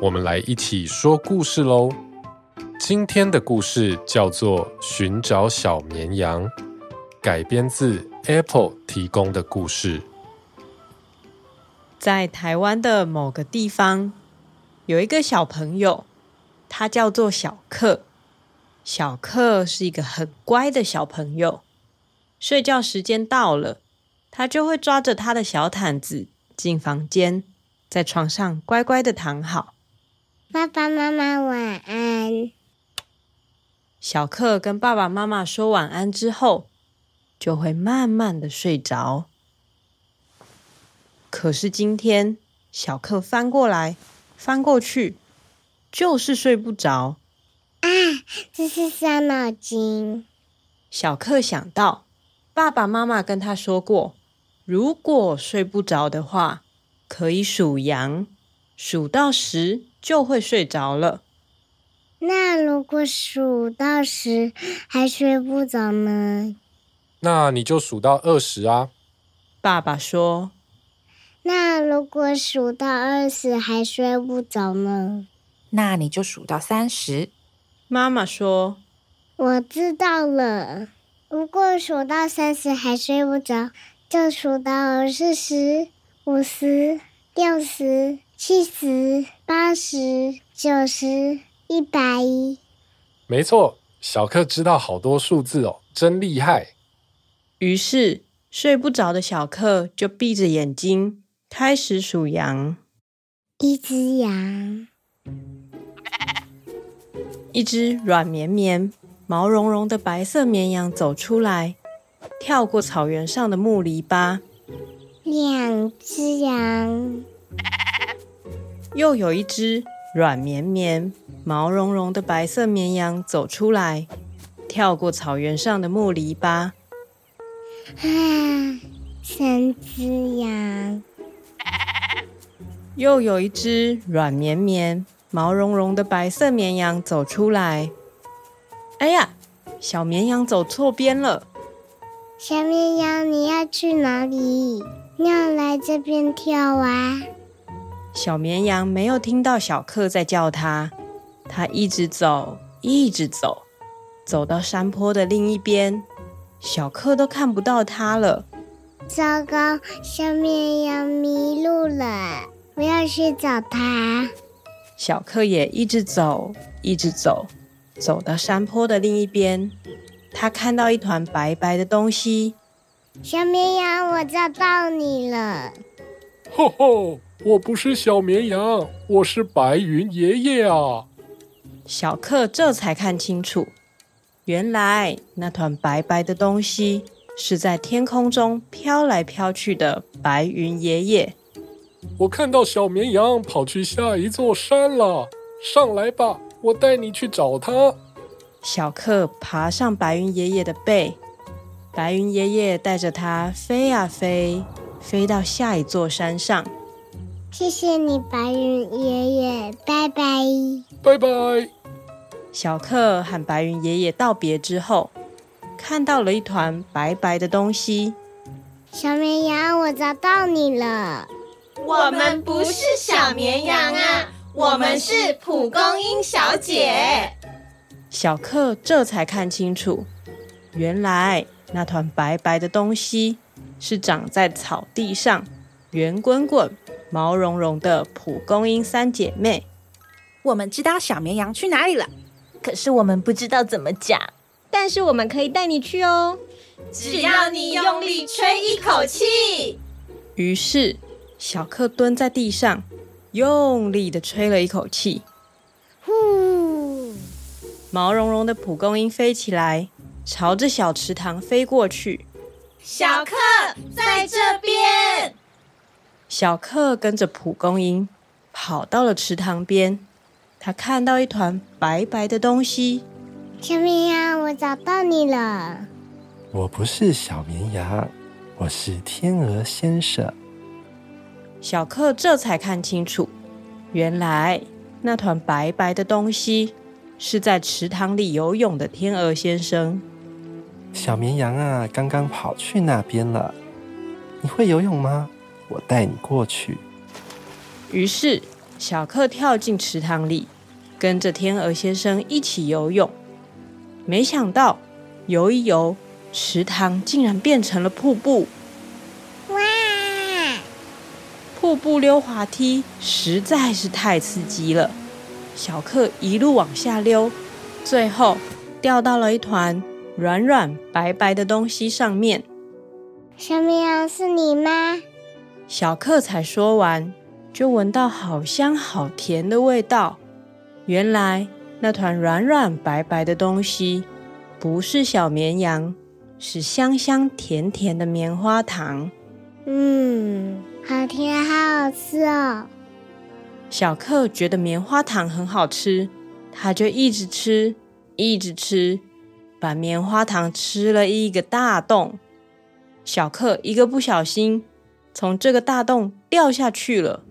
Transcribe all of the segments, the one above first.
我们来一起说故事喽！今天的故事叫做《寻找小绵羊》，改编自 Apple 提供的故事。在台湾的某个地方，有一个小朋友，他叫做小克。小克是一个很乖的小朋友，睡觉时间到了，他就会抓着他的小毯子进房间，在床上乖乖的躺好。爸爸妈妈晚安。小克跟爸爸妈妈说晚安之后，就会慢慢的睡着。可是今天，小克翻过来翻过去，就是睡不着。啊，这是伤脑筋。小克想到，爸爸妈妈跟他说过，如果睡不着的话，可以数羊，数到十。就会睡着了。那如果数到十还睡不着呢？那你就数到二十啊。爸爸说。那如果数到二十还睡不着呢？那你就数到三十。妈妈说。我知道了。如果数到三十还睡不着，就数到四十、五十、六十。七十、八十、九十、一百一，没错，小克知道好多数字哦，真厉害。于是睡不着的小克就闭着眼睛开始数羊。一只羊，一只软绵绵、毛茸茸的白色绵羊走出来，跳过草原上的木篱笆。两只羊。又有一只软绵绵、毛茸茸的白色绵羊走出来，跳过草原上的木篱笆。啊，三只羊。又有一只软绵绵、毛茸茸的白色绵羊走出来。哎呀，小绵羊走错边了。小绵羊，你要去哪里？你要来这边跳啊？小绵羊没有听到小克在叫它，它一直走，一直走，走到山坡的另一边，小克都看不到它了。糟糕，小绵羊迷路了，我要去找它。小克也一直走，一直走，走到山坡的另一边，他看到一团白白的东西。小绵羊，我找到你了。吼吼！我不是小绵羊，我是白云爷爷啊！小克这才看清楚，原来那团白白的东西是在天空中飘来飘去的白云爷爷。我看到小绵羊跑去下一座山了，上来吧，我带你去找它。小克爬上白云爷爷的背，白云爷爷带着他飞啊飞，飞到下一座山上。谢谢你，白云爷爷，拜拜，拜拜。小克和白云爷爷道别之后，看到了一团白白的东西。小绵羊，我找到你了。我们不是小绵羊啊，我们是蒲公英小姐。小克这才看清楚，原来那团白白的东西是长在草地上，圆滚滚。毛茸茸的蒲公英三姐妹，我们知道小绵羊去哪里了，可是我们不知道怎么讲。但是我们可以带你去哦，只要你用力吹一口气。于是小克蹲在地上，用力的吹了一口气，呼！毛茸茸的蒲公英飞起来，朝着小池塘飞过去。小克在这边。小克跟着蒲公英跑到了池塘边，他看到一团白白的东西。小绵羊，我找到你了。我不是小绵羊，我是天鹅先生。小克这才看清楚，原来那团白白的东西是在池塘里游泳的天鹅先生。小绵羊啊，刚刚跑去那边了。你会游泳吗？我带你过去。于是小克跳进池塘里，跟着天鹅先生一起游泳。没想到游一游，池塘竟然变成了瀑布！哇！瀑布溜滑梯实在是太刺激了，小克一路往下溜，最后掉到了一团软软白白的东西上面。小绵羊是你吗？小克才说完，就闻到好香好甜的味道。原来那团软软白白的东西不是小绵羊，是香香甜甜的棉花糖。嗯，好甜，好好吃哦。小克觉得棉花糖很好吃，他就一直吃，一直吃。把棉花糖吃了一个大洞，小克一个不小心从这个大洞掉下去了。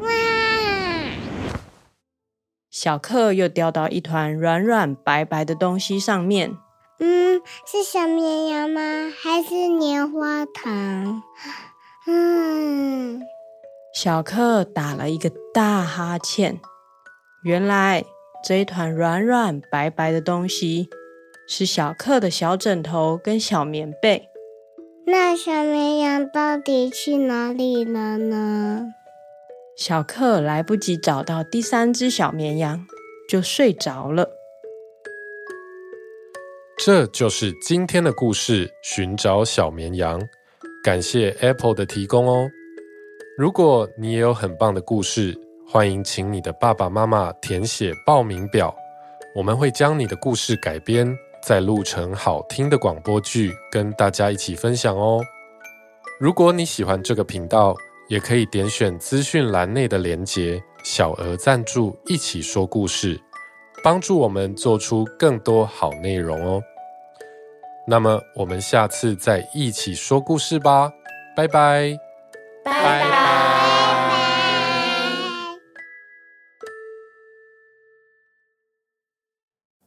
哇！小克又掉到一团软软白白的东西上面。嗯，是小绵羊吗？还是棉花糖？嗯。小克打了一个大哈欠。原来这一团软软白白的东西。是小克的小枕头跟小棉被。那小绵羊到底去哪里了呢？小克来不及找到第三只小绵羊，就睡着了。这就是今天的故事——寻找小绵羊。感谢 Apple 的提供哦。如果你也有很棒的故事，欢迎请你的爸爸妈妈填写报名表，我们会将你的故事改编。再录成好听的广播剧，跟大家一起分享哦。如果你喜欢这个频道，也可以点选资讯栏内的连结，小额赞助，一起说故事，帮助我们做出更多好内容哦。那么，我们下次再一起说故事吧，拜拜，拜拜。